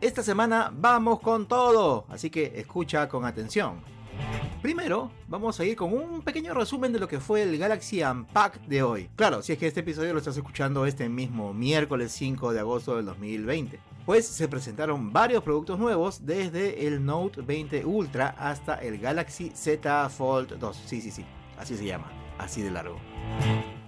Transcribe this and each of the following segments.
Esta semana vamos con todo, así que escucha con atención. Primero, vamos a ir con un pequeño resumen de lo que fue el Galaxy Unpacked de hoy. Claro, si es que este episodio lo estás escuchando este mismo miércoles 5 de agosto del 2020. Pues se presentaron varios productos nuevos desde el Note 20 Ultra hasta el Galaxy Z Fold 2. Sí, sí, sí, así se llama, así de largo.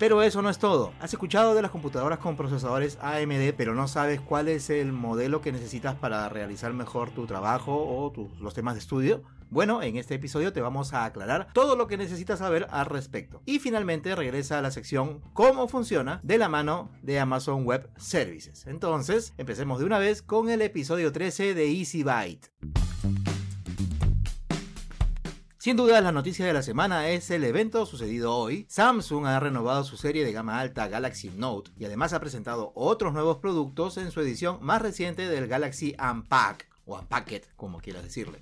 Pero eso no es todo. Has escuchado de las computadoras con procesadores AMD, pero no sabes cuál es el modelo que necesitas para realizar mejor tu trabajo o los temas de estudio. Bueno, en este episodio te vamos a aclarar todo lo que necesitas saber al respecto. Y finalmente regresa a la sección cómo funciona de la mano de Amazon Web Services. Entonces, empecemos de una vez con el episodio 13 de Easy Byte. Sin duda, la noticia de la semana es el evento sucedido hoy. Samsung ha renovado su serie de gama alta Galaxy Note y además ha presentado otros nuevos productos en su edición más reciente del Galaxy Unpack o Unpacked, como quieras decirle.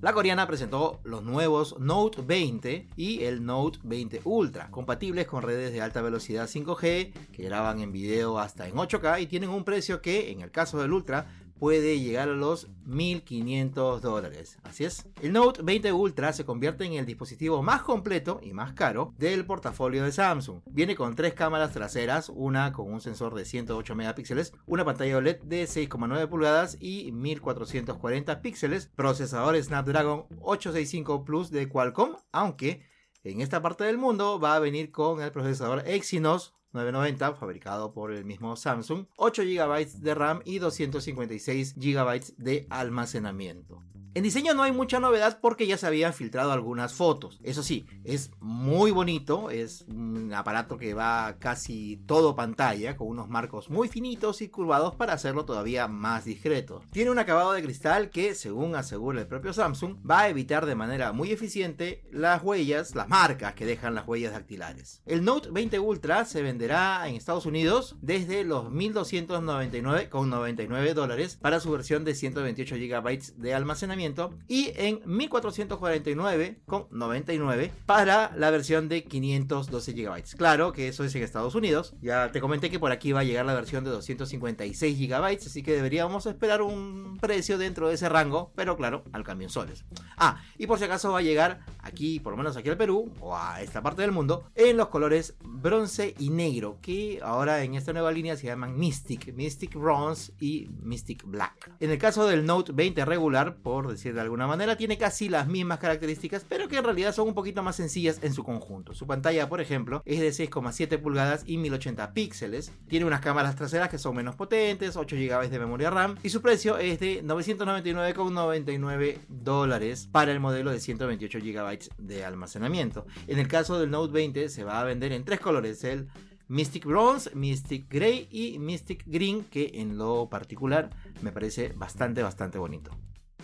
La coreana presentó los nuevos Note 20 y el Note 20 Ultra, compatibles con redes de alta velocidad 5G, que graban en video hasta en 8K y tienen un precio que, en el caso del Ultra, puede llegar a los 1500 dólares. Así es. El Note 20 Ultra se convierte en el dispositivo más completo y más caro del portafolio de Samsung. Viene con tres cámaras traseras, una con un sensor de 108 megapíxeles, una pantalla OLED de 6,9 pulgadas y 1440 píxeles, procesador Snapdragon 865 Plus de Qualcomm, aunque en esta parte del mundo va a venir con el procesador Exynos 990, fabricado por el mismo Samsung, 8 GB de RAM y 256 GB de almacenamiento. En diseño no hay mucha novedad porque ya se habían filtrado algunas fotos. Eso sí, es muy bonito, es un aparato que va casi todo pantalla, con unos marcos muy finitos y curvados para hacerlo todavía más discreto. Tiene un acabado de cristal que, según asegura el propio Samsung, va a evitar de manera muy eficiente las huellas, las marcas que dejan las huellas dactilares. El Note 20 Ultra se en Estados Unidos desde los 1.299,99 dólares para su versión de 128 GB de almacenamiento y en 1449,99 para la versión de 512 GB. Claro que eso es en Estados Unidos. Ya te comenté que por aquí va a llegar la versión de 256 GB, así que deberíamos esperar un precio dentro de ese rango, pero claro, al cambio en soles. Ah, y por si acaso va a llegar aquí, por lo menos aquí al Perú o a esta parte del mundo, en los colores bronce y negro, que ahora en esta nueva línea se llaman Mystic, Mystic Bronze y Mystic Black. En el caso del Note 20 regular, por decir de alguna manera, tiene casi las mismas características, pero que en realidad son un poquito más sencillas en su conjunto. Su pantalla, por ejemplo, es de 6,7 pulgadas y 1080 píxeles. Tiene unas cámaras traseras que son menos potentes, 8 GB de memoria RAM y su precio es de 999,99 dólares para el modelo de 128 GB de almacenamiento. En el caso del Note 20 se va a vender en tres colores, el Mystic Bronze, Mystic Grey y Mystic Green, que en lo particular me parece bastante, bastante bonito.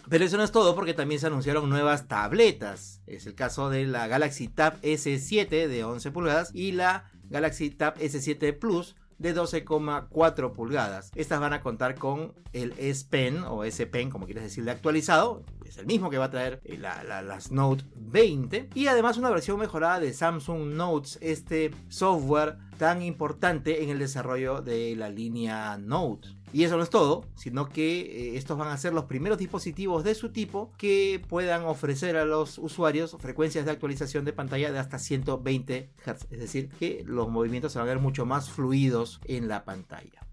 Pero eso no es todo porque también se anunciaron nuevas tabletas. Es el caso de la Galaxy Tab S7 de 11 pulgadas y la Galaxy Tab S7 Plus de 12,4 pulgadas. Estas van a contar con el S Pen o S Pen, como quieres decirle, actualizado. Es el mismo que va a traer eh, las Note 20. Y además una versión mejorada de Samsung Notes, este software tan importante en el desarrollo de la línea Note. Y eso no es todo, sino que eh, estos van a ser los primeros dispositivos de su tipo que puedan ofrecer a los usuarios frecuencias de actualización de pantalla de hasta 120 Hz. Es decir, que los movimientos se van a ver mucho más fluidos en la pantalla.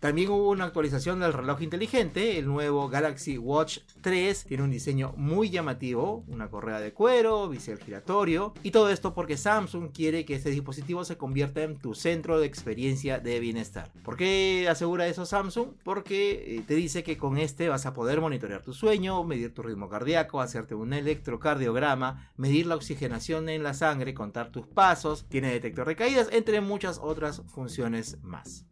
También hubo una actualización del reloj inteligente, el nuevo Galaxy Watch 3 tiene un diseño muy llamativo, una correa de cuero, bisel giratorio y todo esto porque Samsung quiere que este dispositivo se convierta en tu centro de experiencia de bienestar. ¿Por qué asegura eso Samsung? Porque eh, te dice que con este vas a poder monitorear tu sueño, medir tu ritmo cardíaco, hacerte un electrocardiograma, medir la oxigenación en la sangre, contar tus pasos, tiene detector de caídas, entre muchas otras funciones más.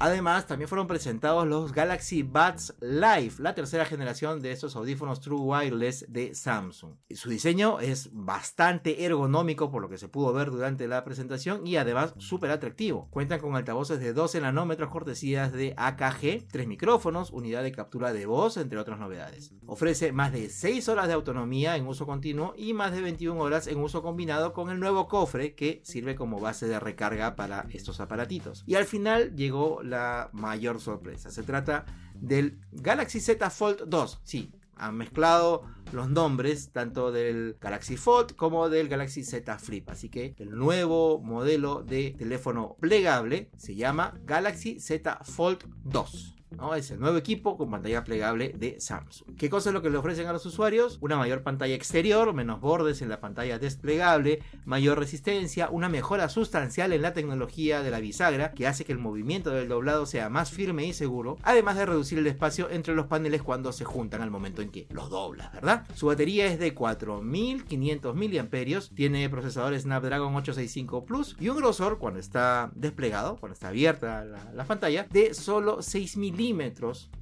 Además, también fueron presentados los Galaxy Buds Live, la tercera generación de estos audífonos True Wireless de Samsung. Su diseño es bastante ergonómico por lo que se pudo ver durante la presentación y además súper atractivo. Cuentan con altavoces de 12 nanómetros cortesías de AKG, tres micrófonos, unidad de captura de voz, entre otras novedades. Ofrece más de 6 horas de autonomía en uso continuo y más de 21 horas en uso combinado con el nuevo cofre que sirve como base de recarga para estos aparatitos. Y al final llegó la mayor sorpresa. Se trata del Galaxy Z Fold 2. Sí, han mezclado los nombres tanto del Galaxy Fold como del Galaxy Z Flip. Así que el nuevo modelo de teléfono plegable se llama Galaxy Z Fold 2. Es el nuevo equipo con pantalla plegable de Samsung. ¿Qué cosa es lo que le ofrecen a los usuarios? Una mayor pantalla exterior, menos bordes en la pantalla desplegable, mayor resistencia, una mejora sustancial en la tecnología de la bisagra que hace que el movimiento del doblado sea más firme y seguro, además de reducir el espacio entre los paneles cuando se juntan al momento en que los doblas, ¿verdad? Su batería es de 4500 mAh, tiene procesador Snapdragon 865 Plus y un grosor cuando está desplegado, cuando está abierta la, la pantalla, de solo 6000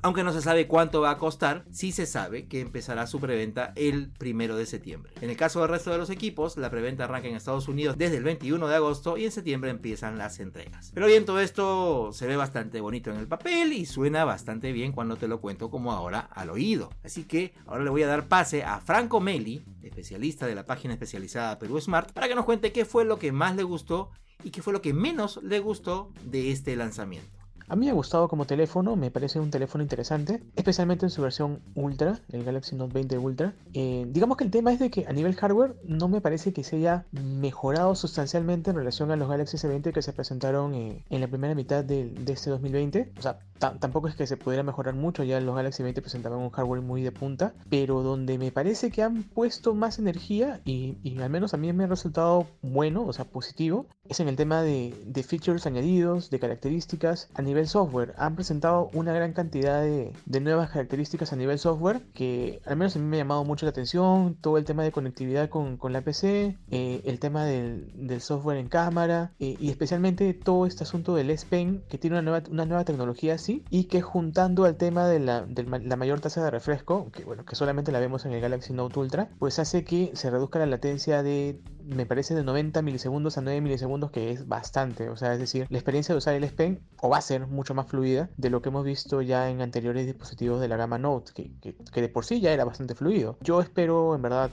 aunque no se sabe cuánto va a costar, sí se sabe que empezará su preventa el primero de septiembre. En el caso del resto de los equipos, la preventa arranca en Estados Unidos desde el 21 de agosto y en septiembre empiezan las entregas. Pero bien, todo esto se ve bastante bonito en el papel y suena bastante bien cuando te lo cuento como ahora al oído. Así que ahora le voy a dar pase a Franco Meli, especialista de la página especializada Perú Smart, para que nos cuente qué fue lo que más le gustó y qué fue lo que menos le gustó de este lanzamiento. A mí me ha gustado como teléfono, me parece un teléfono interesante, especialmente en su versión Ultra, el Galaxy Note 20 Ultra. Eh, digamos que el tema es de que a nivel hardware no me parece que se haya mejorado sustancialmente en relación a los Galaxy S20 que se presentaron eh, en la primera mitad de, este 2020. O sea, tampoco es que se pudiera mejorar mucho, ya los Galaxy 20 presentaban un hardware muy de punta, pero donde me parece que han puesto más energía y, al menos a mí me ha resultado bueno, o sea, positivo, es en el tema de, de features añadidos, de características a nivel software. Han presentado una gran cantidad de, nuevas características a nivel software que al menos a mí me ha llamado mucho la atención. Todo el tema de conectividad con, la PC, eh, el tema del, software en cámara eh, y especialmente todo este asunto del S Pen que tiene una nueva, una nueva tecnología así y que juntando al tema de la, de la mayor tasa de refresco, que bueno, que solamente la vemos en el Galaxy Note Ultra, pues hace que se reduzca la latencia de me parece de 90 milisegundos a 9 milisegundos, que es bastante. O sea, es decir, la experiencia de usar el S Pen o va a ser mucho más fluida de lo que hemos visto ya en anteriores dispositivos de la gama Note, que, que de por sí ya era bastante fluido. Yo espero, en verdad,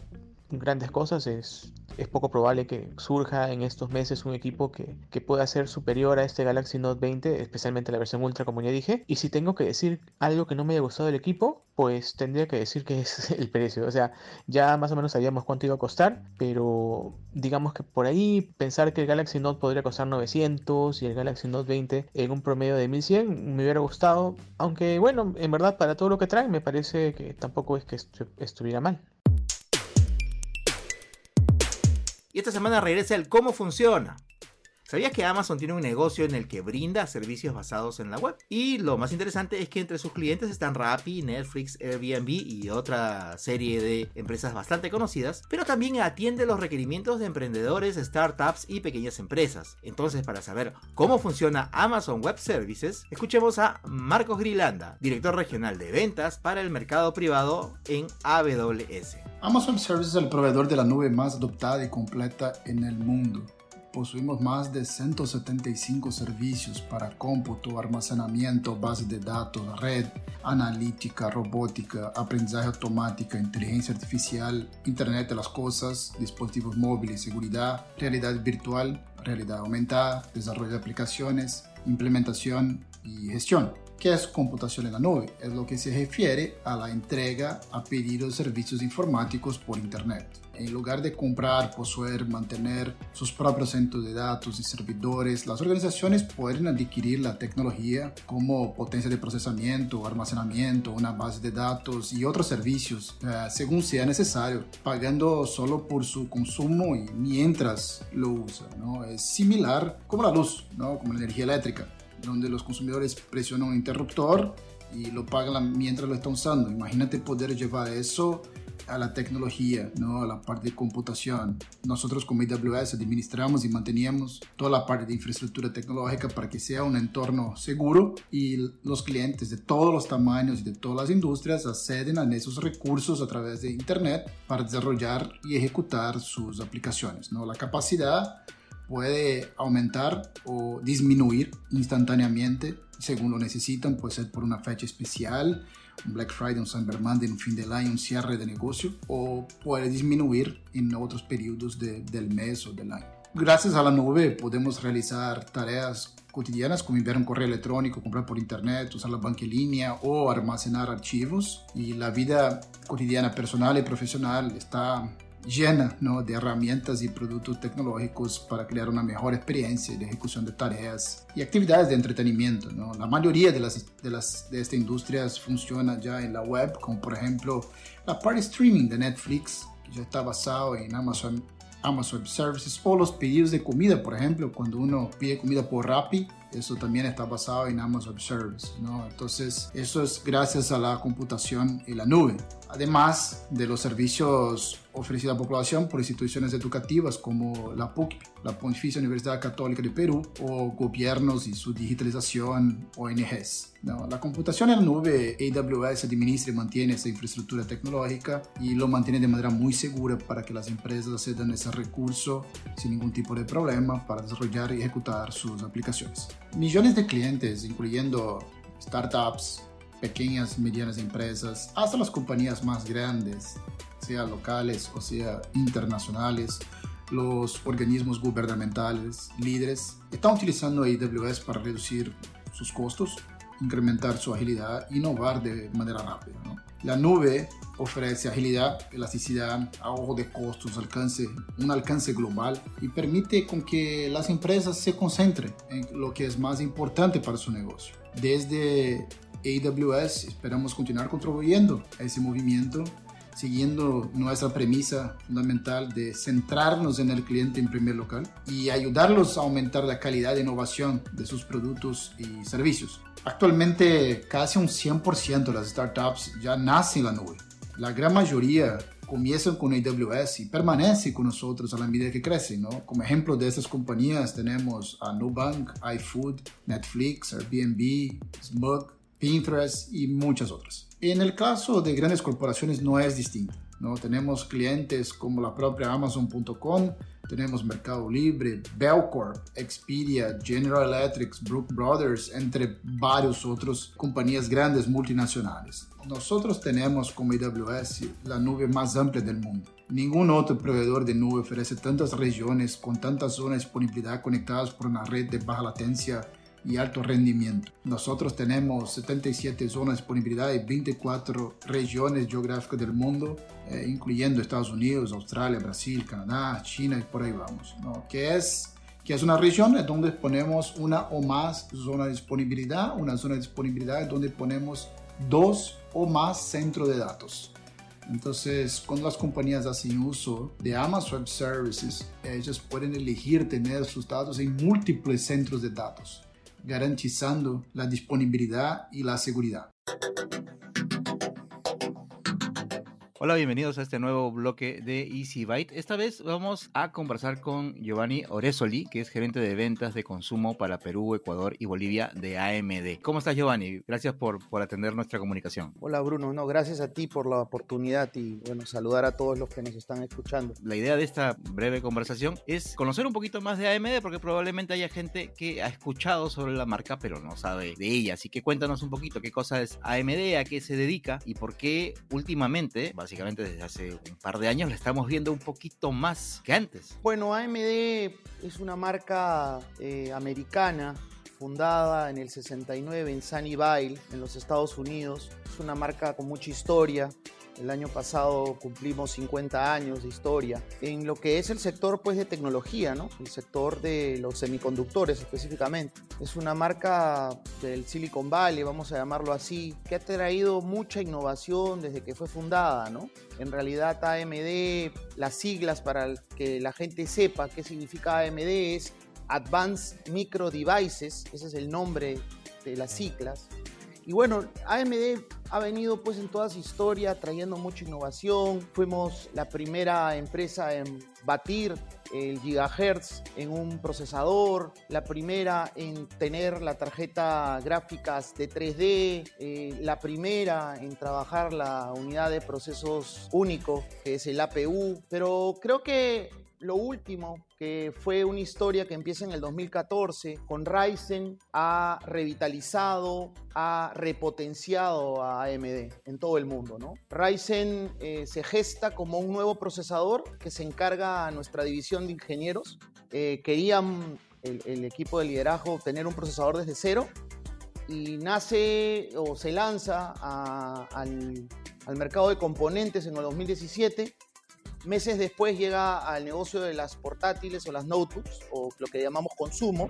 grandes cosas. Es, poco probable que surja en estos meses un equipo que, pueda ser superior a este Galaxy Note 20, especialmente la versión Ultra, como ya dije. Y si tengo que decir algo que no me haya gustado del equipo, pues tendría que decir que es el precio. O sea, ya más o menos sabíamos cuánto iba a costar, pero digamos que por ahí pensar que el Galaxy Note podría costar 900 y el Galaxy Note 20 en un promedio de 1100 me hubiera gustado. Aunque bueno, en verdad para todo lo que traen me parece que tampoco es que estuviera mal. Y esta semana regresa el cómo funciona. ¿Sabías que Amazon tiene un negocio en el que brinda servicios basados en la web? Y lo más interesante es que entre sus clientes están Rappi, Netflix, Airbnb y otra serie de empresas bastante conocidas, pero también atiende los requerimientos de emprendedores, startups y pequeñas empresas. Entonces, para saber cómo funciona Amazon Web Services, escuchemos a Marcos Grilanda, director regional de ventas para el mercado privado en AWS. Amazon Services es el proveedor de la nube más adoptada y completa en el mundo. Possuímos más de 175 servicios para cómputo, almacenamiento, base de datos, red, analítica, robótica, aprendizaje automática, inteligencia artificial, Internet de las Cosas, dispositivos móviles, seguridad, realidad virtual, realidad aumentada, desarrollo de aplicaciones, implementación y gestión. ¿Qué es computación en la nube? Es lo que se refiere a la entrega a pedido de servicios informáticos por Internet. En lugar de comprar, poseer, mantener sus propios centros de datos y servidores, las organizaciones pueden adquirir la tecnología como potencia de procesamiento, almacenamiento, una base de datos y otros servicios eh, según sea necesario, pagando solo por su consumo y mientras lo usa. ¿no? Es similar como la luz, ¿no? como la energía eléctrica donde los consumidores presionan un interruptor y lo pagan mientras lo están usando. Imagínate poder llevar eso a la tecnología, ¿no? a la parte de computación. Nosotros como AWS administramos y mantenemos toda la parte de infraestructura tecnológica para que sea un entorno seguro y los clientes de todos los tamaños y de todas las industrias acceden a esos recursos a través de Internet para desarrollar y ejecutar sus aplicaciones. ¿no? La capacidad puede aumentar o disminuir instantáneamente según lo necesitan, puede ser por una fecha especial, un Black Friday, un Cyber Monday, un fin del año, un cierre de negocio, o puede disminuir en otros periodos del mes o del año. Gracias a la nube podemos realizar tareas cotidianas como enviar un correo electrónico, comprar por internet, usar la banca en línea o almacenar archivos. Y la vida cotidiana personal y profesional está llena ¿no? de herramientas y productos tecnológicos para crear una mejor experiencia de ejecución de tareas y actividades de entretenimiento. ¿no? La mayoría de las, de las de estas industrias funciona ya en la web, como por ejemplo la parte streaming de Netflix, que ya está basado en Amazon, Amazon Services, o los pedidos de comida, por ejemplo, cuando uno pide comida por Rappi, eso también está basado en Amazon Services. ¿no? Entonces, eso es gracias a la computación y la nube. Además de los servicios ofrecida a la población por instituciones educativas como la PUC, la Pontificia Universidad Católica de Perú, o gobiernos y su digitalización, ONGs. La computación en la nube, AWS administra y mantiene esa infraestructura tecnológica y lo mantiene de manera muy segura para que las empresas accedan a ese recurso sin ningún tipo de problema para desarrollar y ejecutar sus aplicaciones. Millones de clientes, incluyendo startups, pequeñas y medianas empresas, hasta las compañías más grandes, sea locales o sea internacionales, los organismos gubernamentales, líderes, están utilizando AWS para reducir sus costos, incrementar su agilidad, innovar de manera rápida. La nube ofrece agilidad, elasticidad, ahorro de costos, alcance, un alcance global y permite con que las empresas se concentren en lo que es más importante para su negocio. Desde AWS esperamos continuar contribuyendo a ese movimiento siguiendo nuestra premisa fundamental de centrarnos en el cliente en primer local y ayudarlos a aumentar la calidad de innovación de sus productos y servicios. Actualmente casi un 100% de las startups ya nacen en la nube. La gran mayoría comienzan con AWS y permanecen con nosotros a la medida que crecen. ¿no? Como ejemplo de estas compañías tenemos a Nubank, iFood, Netflix, Airbnb, Smug, Pinterest y muchas otras. En el caso de grandes corporaciones no es distinto. ¿no? Tenemos clientes como la propia Amazon.com, tenemos Mercado Libre, Bellcorp, Expedia, General Electric, Brook Brothers, entre varios otros compañías grandes multinacionales. Nosotros tenemos como AWS la nube más amplia del mundo. Ningún otro proveedor de nube ofrece tantas regiones con tantas zonas de disponibilidad conectadas por una red de baja latencia y alto rendimiento. Nosotros tenemos 77 zonas de disponibilidad y 24 regiones geográficas del mundo, eh, incluyendo Estados Unidos, Australia, Brasil, Canadá, China y por ahí vamos. ¿no? Que es que es una región donde ponemos una o más zonas de disponibilidad, una zona de disponibilidad donde ponemos dos o más centros de datos. Entonces, cuando las compañías hacen uso de Amazon Web Services, ellas pueden elegir tener sus datos en múltiples centros de datos garantizando la disponibilidad y la seguridad. Hola, bienvenidos a este nuevo bloque de Easy Byte. Esta vez vamos a conversar con Giovanni Oresoli, que es gerente de ventas de consumo para Perú, Ecuador y Bolivia de AMD. ¿Cómo estás, Giovanni? Gracias por, por atender nuestra comunicación. Hola, Bruno. No, gracias a ti por la oportunidad y bueno, saludar a todos los que nos están escuchando. La idea de esta breve conversación es conocer un poquito más de AMD, porque probablemente haya gente que ha escuchado sobre la marca, pero no sabe de ella. Así que cuéntanos un poquito qué cosa es AMD, a qué se dedica y por qué últimamente, básicamente, básicamente desde hace un par de años la estamos viendo un poquito más que antes. Bueno, AMD es una marca eh, americana fundada en el 69 en Sunnyvale, en los Estados Unidos. Es una marca con mucha historia, el año pasado cumplimos 50 años de historia en lo que es el sector pues, de tecnología, ¿no? el sector de los semiconductores específicamente. Es una marca del Silicon Valley, vamos a llamarlo así, que ha traído mucha innovación desde que fue fundada. ¿no? En realidad AMD, las siglas para que la gente sepa qué significa AMD es Advanced Micro Devices, ese es el nombre de las siglas y bueno, AMD ha venido pues en toda su historia trayendo mucha innovación. Fuimos la primera empresa en batir el gigahertz en un procesador, la primera en tener la tarjeta gráficas de 3D, eh, la primera en trabajar la unidad de procesos único, que es el APU, pero creo que lo último, que fue una historia que empieza en el 2014, con Ryzen ha revitalizado, ha repotenciado a AMD en todo el mundo. ¿no? Ryzen eh, se gesta como un nuevo procesador que se encarga a nuestra división de ingenieros. Eh, querían el, equipo de liderazgo tener un procesador desde cero y nace o se lanza al, al mercado de componentes en el 2017 Meses después llega al negocio de las portátiles o las notebooks, o lo que llamamos consumo,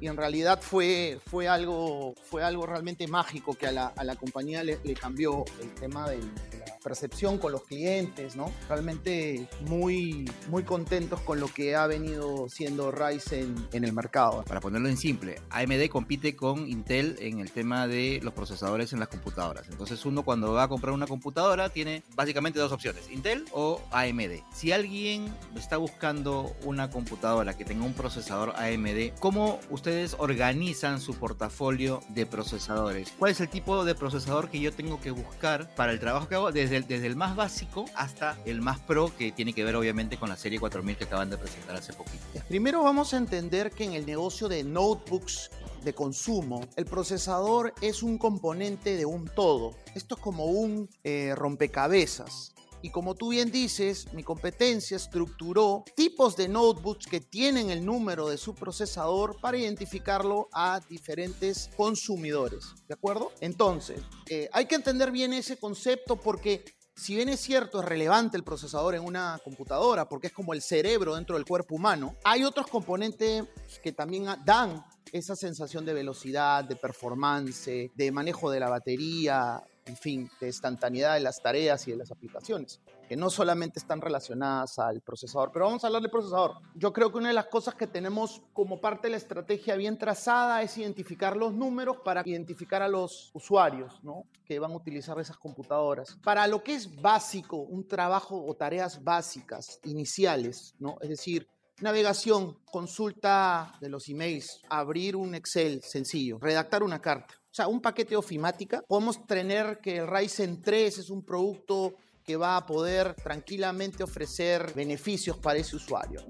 y en realidad fue, fue, algo, fue algo realmente mágico que a la, a la compañía le, cambió el tema de la percepción con los clientes, ¿no? Realmente muy, muy contentos con lo que ha venido siendo Ryzen en el mercado. Para ponerlo en simple, AMD compite con Intel en el tema de los procesadores en las computadoras. Entonces uno cuando va a comprar una computadora tiene básicamente dos opciones, Intel o AMD. Si alguien está buscando una computadora que tenga un procesador AMD, ¿cómo usted ustedes organizan su portafolio de procesadores? ¿Cuál es el tipo de procesador que yo tengo que buscar para el trabajo que hago? Desde desde el más básico hasta el más pro, que tiene que ver obviamente con la serie 4000 que acaban de presentar hace poquito. Primero vamos a entender que en el negocio de notebooks de consumo, el procesador es un componente de un todo. Esto es como un eh, rompecabezas. Y como tú bien dices, mi competencia estructuró tipos de notebooks que tienen el número de su procesador para identificarlo a diferentes consumidores. ¿De acuerdo? Entonces, eh, hay que entender bien ese concepto porque si bien es cierto, es relevante el procesador en una computadora porque es como el cerebro dentro del cuerpo humano, hay otros componentes que también dan esa sensación de velocidad, de performance, de manejo de la batería, en fin, de instantaneidad de las tareas y de las aplicaciones, que no solamente están relacionadas al procesador. Pero vamos a hablar del procesador. Yo creo que una de las cosas que tenemos como parte de la estrategia bien trazada es identificar los números para identificar a los usuarios ¿no? que van a utilizar esas computadoras. Para lo que es básico, un trabajo o tareas básicas, iniciales, ¿no? es decir, navegación, consulta de los emails, abrir un Excel sencillo, redactar una carta o sea, un paquete ofimática. Podemos tener que el Ryzen 3 es un producto que va a poder tranquilamente ofrecer beneficios para ese usuario.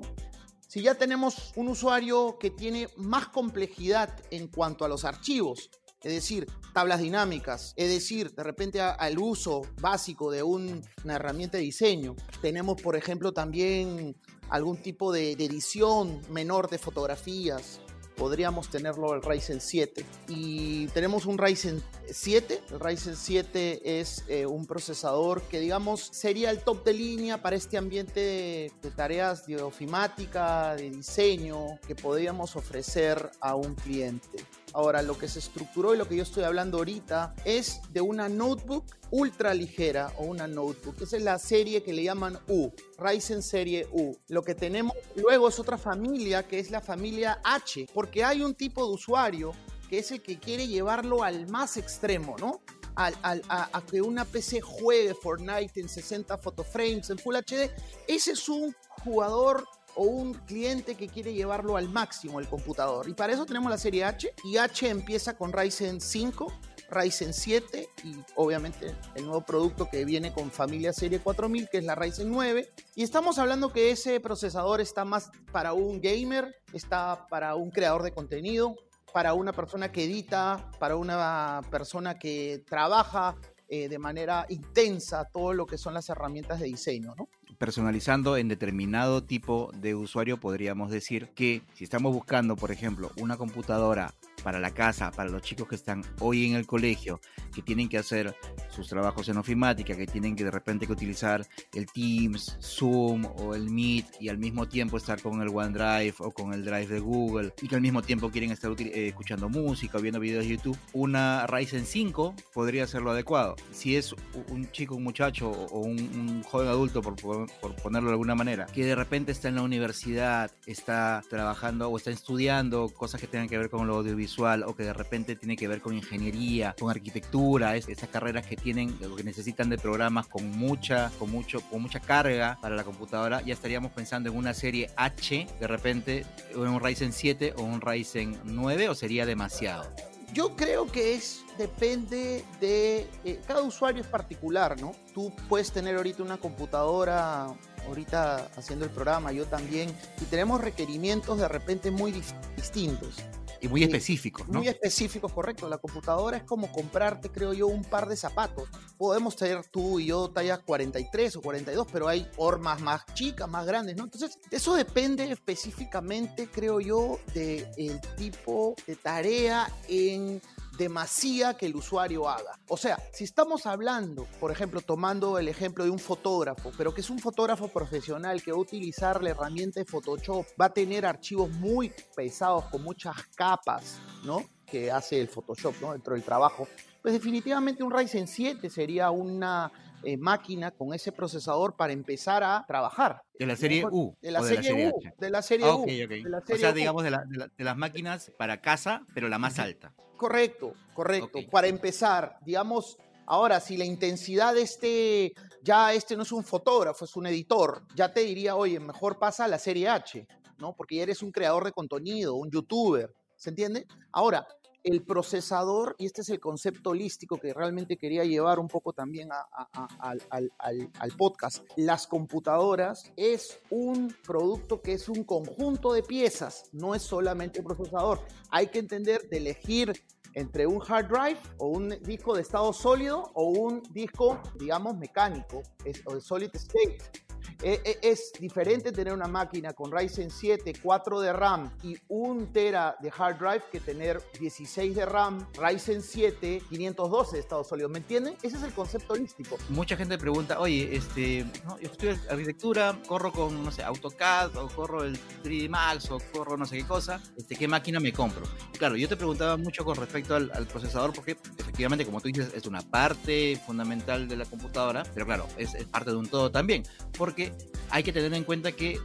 Si ya tenemos un usuario que tiene más complejidad en cuanto a los archivos, es decir, tablas dinámicas, es decir, de repente al uso básico de una herramienta de diseño. Tenemos, por ejemplo, también algún tipo de edición menor de fotografías, podríamos tenerlo el Ryzen 7. Y tenemos un Ryzen 7. El Ryzen 7 es eh, un procesador que, digamos, sería el top de línea para este ambiente de, de, tareas de ofimática, de diseño, que podríamos ofrecer a un cliente. Ahora, lo que se estructuró y lo que yo estoy hablando ahorita es de una notebook ultra ligera o una notebook. Esa es la serie que le llaman U, Ryzen serie U. Lo que tenemos luego es otra familia que es la familia H, porque hay un tipo de usuario que es el que quiere llevarlo al más extremo, ¿no? Al, a, que una PC juegue Fortnite en 60 photoframes en Full HD. Ese es un jugador o un cliente que quiere llevarlo al máximo el computador. Y para eso tenemos la serie H. Y H empieza con Ryzen 5, Ryzen 7 y obviamente el nuevo producto que viene con familia serie 4000 que es la Ryzen 9. Y estamos hablando que ese procesador está más para un gamer, está para un creador de contenido, para una persona que edita, para una persona que trabaja eh, de manera intensa todo lo que son las herramientas de diseño, ¿no? Personalizando en determinado tipo de usuario, podríamos decir que si estamos buscando, por ejemplo, una computadora para la casa, para los chicos que están hoy en el colegio, que tienen que hacer sus trabajos en ofimática, que tienen que de repente que utilizar el Teams, Zoom o el Meet y al mismo tiempo estar con el OneDrive o con el Drive de Google y que al mismo tiempo quieren estar eh, escuchando música o viendo videos de YouTube, una Ryzen 5 podría ser lo adecuado. Si es un chico, un muchacho o un, un joven adulto, por, por ponerlo de alguna manera, que de repente está en la universidad, está trabajando o está estudiando cosas que tengan que ver con lo audiovisual, o que de repente tiene que ver con ingeniería, con arquitectura, es- esas carreras que tienen o que necesitan de programas con mucha, con mucho, con mucha carga para la computadora, ya estaríamos pensando en una serie H, de repente, un Ryzen 7 o un Ryzen 9, o sería demasiado. Yo creo que es, depende de, eh, cada usuario es particular, ¿no? Tú puedes tener ahorita una computadora, ahorita haciendo el programa, yo también, y tenemos requerimientos de repente muy dis- distintos. Y muy específicos, ¿no? Muy específicos, correcto. La computadora es como comprarte, creo yo, un par de zapatos. Podemos tener tú y yo tallas 43 o 42, pero hay hormas más chicas, más grandes, ¿no? Entonces, eso depende específicamente, creo yo, del tipo de tarea en demasía que el usuario haga. O sea, si estamos hablando, por ejemplo, tomando el ejemplo de un fotógrafo, pero que es un fotógrafo profesional que va a utilizar la herramienta de Photoshop, va a tener archivos muy pesados con muchas capas, ¿no? Que hace el Photoshop, ¿no? Dentro del trabajo. Pues definitivamente un Ryzen 7 sería una eh, máquina con ese procesador para empezar a trabajar. De la serie U. De la serie serie U. H. De la serie Ah, U. de la O sea, U. digamos, de, la- de la- de las máquinas para casa, pero la más alta. Correcto, correcto. Para empezar, digamos, ahora, si la intensidad de este, ya este no es un fotógrafo, es un editor, ya te diría, oye, mejor pasa a la serie H, ¿no? Porque ya eres un creador de contenido, un youtuber, ¿se entiende? Ahora, el procesador, y este es el concepto holístico que realmente quería llevar un poco también al, podcast, las computadoras es un producto que es un conjunto de piezas, no es solamente el procesador. Hay que entender de elegir entre un hard drive o un disco de estado sólido o un disco, digamos, mecánico, o de solid state. Eh, eh, Es diferente tener una máquina con Ryzen 7, 4 de RAM y 1 tera de hard drive que tener 16 de RAM, Ryzen 7, 512 de estado sólido. ¿Me entienden? Ese es el concepto holístico. Mucha gente pregunta, oye, este, yo estudio arquitectura, corro con, no sé, AutoCAD, o corro el 3D Max, o corro no sé qué cosa, este, ¿qué máquina me compro? Claro, yo te preguntaba mucho con respecto al procesador, porque efectivamente, como tú dices, es una parte fundamental de la computadora, pero claro, es, es parte de un todo también, porque hay que tener en cuenta que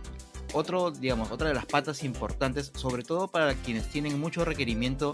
otro, digamos, otra de las patas importantes, sobre todo para quienes tienen mucho requerimiento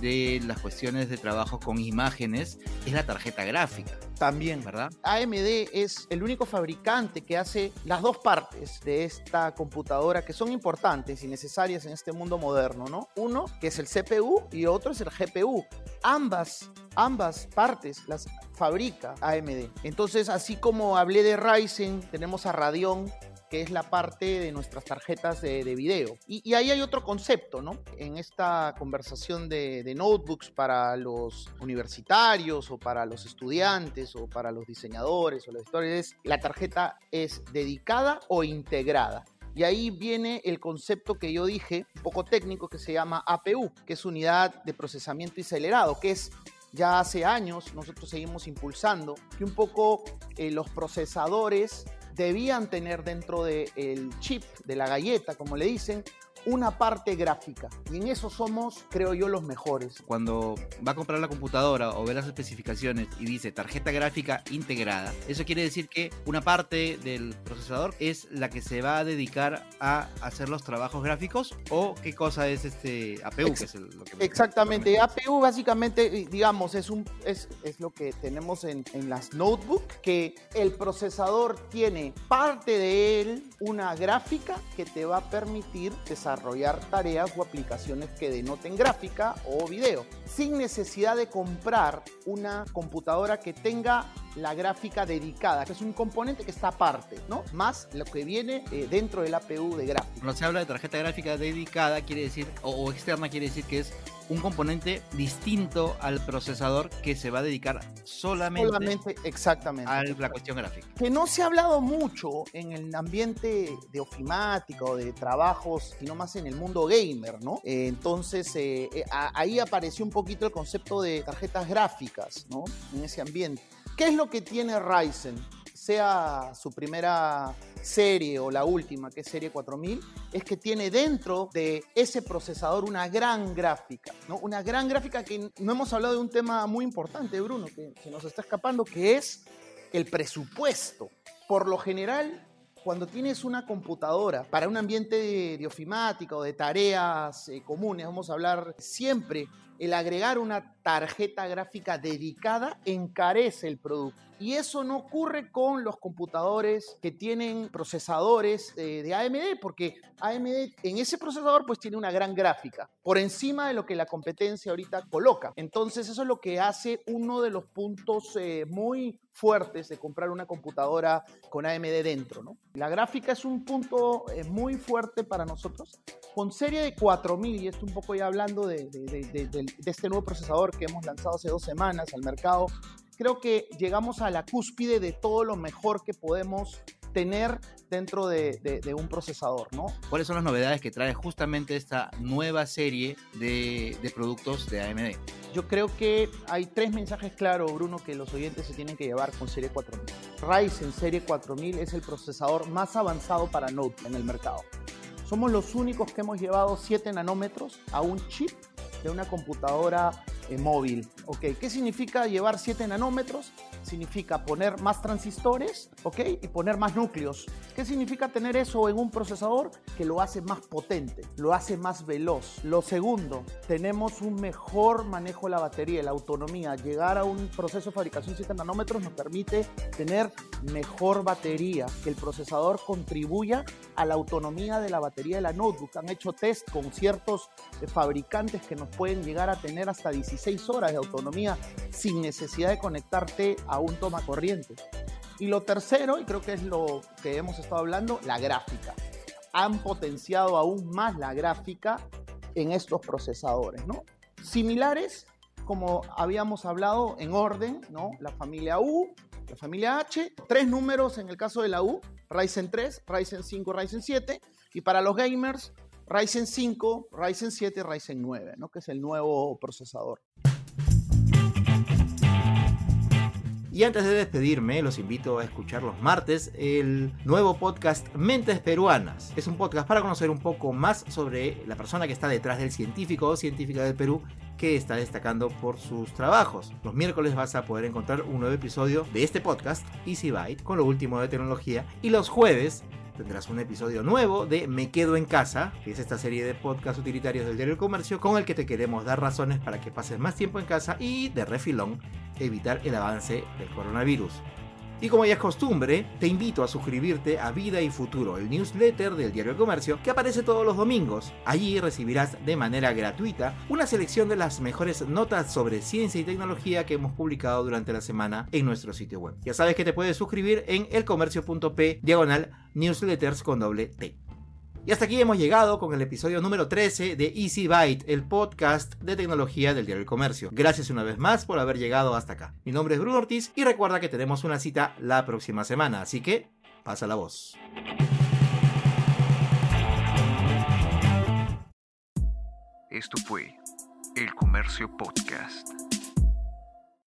de las cuestiones de trabajo con imágenes, es la tarjeta gráfica, También. ¿verdad? AMD es el único fabricante que hace las dos partes de esta computadora que son importantes y necesarias en este mundo moderno, ¿no? Uno, que es el CPU y otro es el GPU. Ambas, ambas partes las fabrica AMD. Entonces, así como hablé de Ryzen, tenemos a Radeon que es la parte de nuestras tarjetas de, de video. Y, ahí hay otro concepto, ¿no? En esta conversación de, notebooks para los universitarios o para los estudiantes o para los diseñadores o los editores, la tarjeta es dedicada o integrada. Y ahí viene el concepto que yo dije, un poco técnico, que se llama APU, que es unidad de procesamiento acelerado, que es ya hace años nosotros seguimos impulsando que un poco eh, los procesadores debían tener dentro del chip, de la galleta, como le dicen, una parte gráfica. Y en eso somos, creo yo, los mejores. Cuando va a comprar la computadora o ve las especificaciones y dice tarjeta gráfica integrada, eso quiere decir que una parte del procesador es la que se va a dedicar a hacer los trabajos gráficos o qué cosa es este APU, Ex- que es el- lo que me- Exactamente, me- APU básicamente, eh, digamos, es, un, es, es lo que tenemos en, en las notebooks, que el procesador tiene parte de él una gráfica que te va a permitir desarrollar tareas o aplicaciones que denoten gráfica o video, sin necesidad de comprar una computadora que tenga la gráfica dedicada, que es un componente que está aparte, ¿no? Más lo que viene eh, dentro del APU de gráfica. Cuando se habla de tarjeta gráfica dedicada, quiere decir, o externa, quiere decir que es un componente distinto al procesador que se va a dedicar solamente, Solamente, exactamente. a la cuestión gráfica. que no se ha hablado mucho en el ambiente de ofimática o de trabajos, sino más en el mundo gamer, ¿no? Eh, entonces, eh, eh, ahí apareció un poquito el concepto de tarjetas gráficas, ¿no? En ese ambiente. ¿Qué es lo que tiene Ryzen? Sea su primera serie o la última, que es serie 4000, es que tiene dentro de ese procesador una gran gráfica, ¿no? Una gran gráfica que no hemos hablado de un tema muy importante, Bruno, que, que nos está escapando, que es el presupuesto. Por lo general, cuando tienes una computadora para un ambiente de ofimática o de tareas eh, comunes, vamos a hablar siempre, el agregar una tarjeta gráfica dedicada encarece el producto. Y eso no ocurre con los computadores que tienen procesadores eh, de AMD, porque AMD en ese procesador pues tiene una gran gráfica, por encima de lo que la competencia ahorita coloca. Entonces eso es lo que hace uno de los puntos eh, muy fuertes de comprar una computadora con AMD dentro. ¿no? La gráfica es un punto eh, muy fuerte para nosotros. Con serie de 4000, y esto un poco ya hablando de, de este nuevo procesador que hemos lanzado hace dos semanas al mercado, creo que llegamos a la cúspide de todo lo mejor que podemos tener dentro de, un procesador, ¿no? ¿Cuáles son las novedades que trae justamente esta nueva serie de, de, productos de AMD? Yo creo que hay tres mensajes claros, Bruno, que los oyentes se tienen que llevar con Serie 4000. Ryzen Serie 4000 es el procesador más avanzado para Node en el mercado. Somos los únicos que hemos llevado 7 nanómetros a un chip de una computadora eh, móvil. Ok, ¿qué significa llevar 7 nanómetros? Significa poner más transistores, ok, y poner más núcleos. ¿Qué significa tener eso en un procesador? Que lo hace más potente, lo hace más veloz. Lo segundo, tenemos un mejor manejo de la batería, la autonomía. Llegar a un proceso de fabricación 7 nanómetros nos permite tener mejor batería, que el procesador contribuya a la autonomía de la batería de la notebook. Han hecho test con ciertos eh, fabricantes que nos pueden llegar a tener hasta 16 horas de autonomía sin necesidad de conectarte a un toma corriente. Y lo tercero, y creo que es lo que hemos estado hablando, la gráfica. Han potenciado aún más la gráfica en estos procesadores, ¿no? Similares, como habíamos hablado en orden, ¿no? La familia U, la familia H, tres números en el caso de la U, Ryzen 3, Ryzen 5, Ryzen 7, y para los gamers, Ryzen 5, Ryzen 7 y Ryzen 9, ¿no? que es el nuevo procesador. Y antes de despedirme, los invito a escuchar los martes el nuevo podcast Mentes Peruanas. Es un podcast para conocer un poco más sobre la persona que está detrás del científico o científica del Perú que está destacando por sus trabajos. Los miércoles vas a poder encontrar un nuevo episodio de este podcast, Easy Byte, con lo último de tecnología. Y los jueves tendrás un episodio nuevo de Me Quedo en Casa, que es esta serie de podcasts utilitarios del diario Comercio con el que te queremos dar razones para que pases más tiempo en casa y, de refilón, evitar el avance del coronavirus. Y como ya es costumbre, te invito a suscribirte a Vida y Futuro, el newsletter del Diario El Comercio, que aparece todos los domingos. Allí recibirás de manera gratuita una selección de las mejores notas sobre ciencia y tecnología que hemos publicado durante la semana en nuestro sitio web. Ya sabes que te puedes suscribir en elcomercio.p diagonal newsletters con doble T. Y hasta aquí hemos llegado con el episodio número 13 de Easy Byte, el podcast de tecnología del diario El Comercio. Gracias una vez más por haber llegado hasta acá. Mi nombre es Bruno Ortiz y recuerda que tenemos una cita la próxima semana, así que pasa la voz. Esto fue El Comercio Podcast.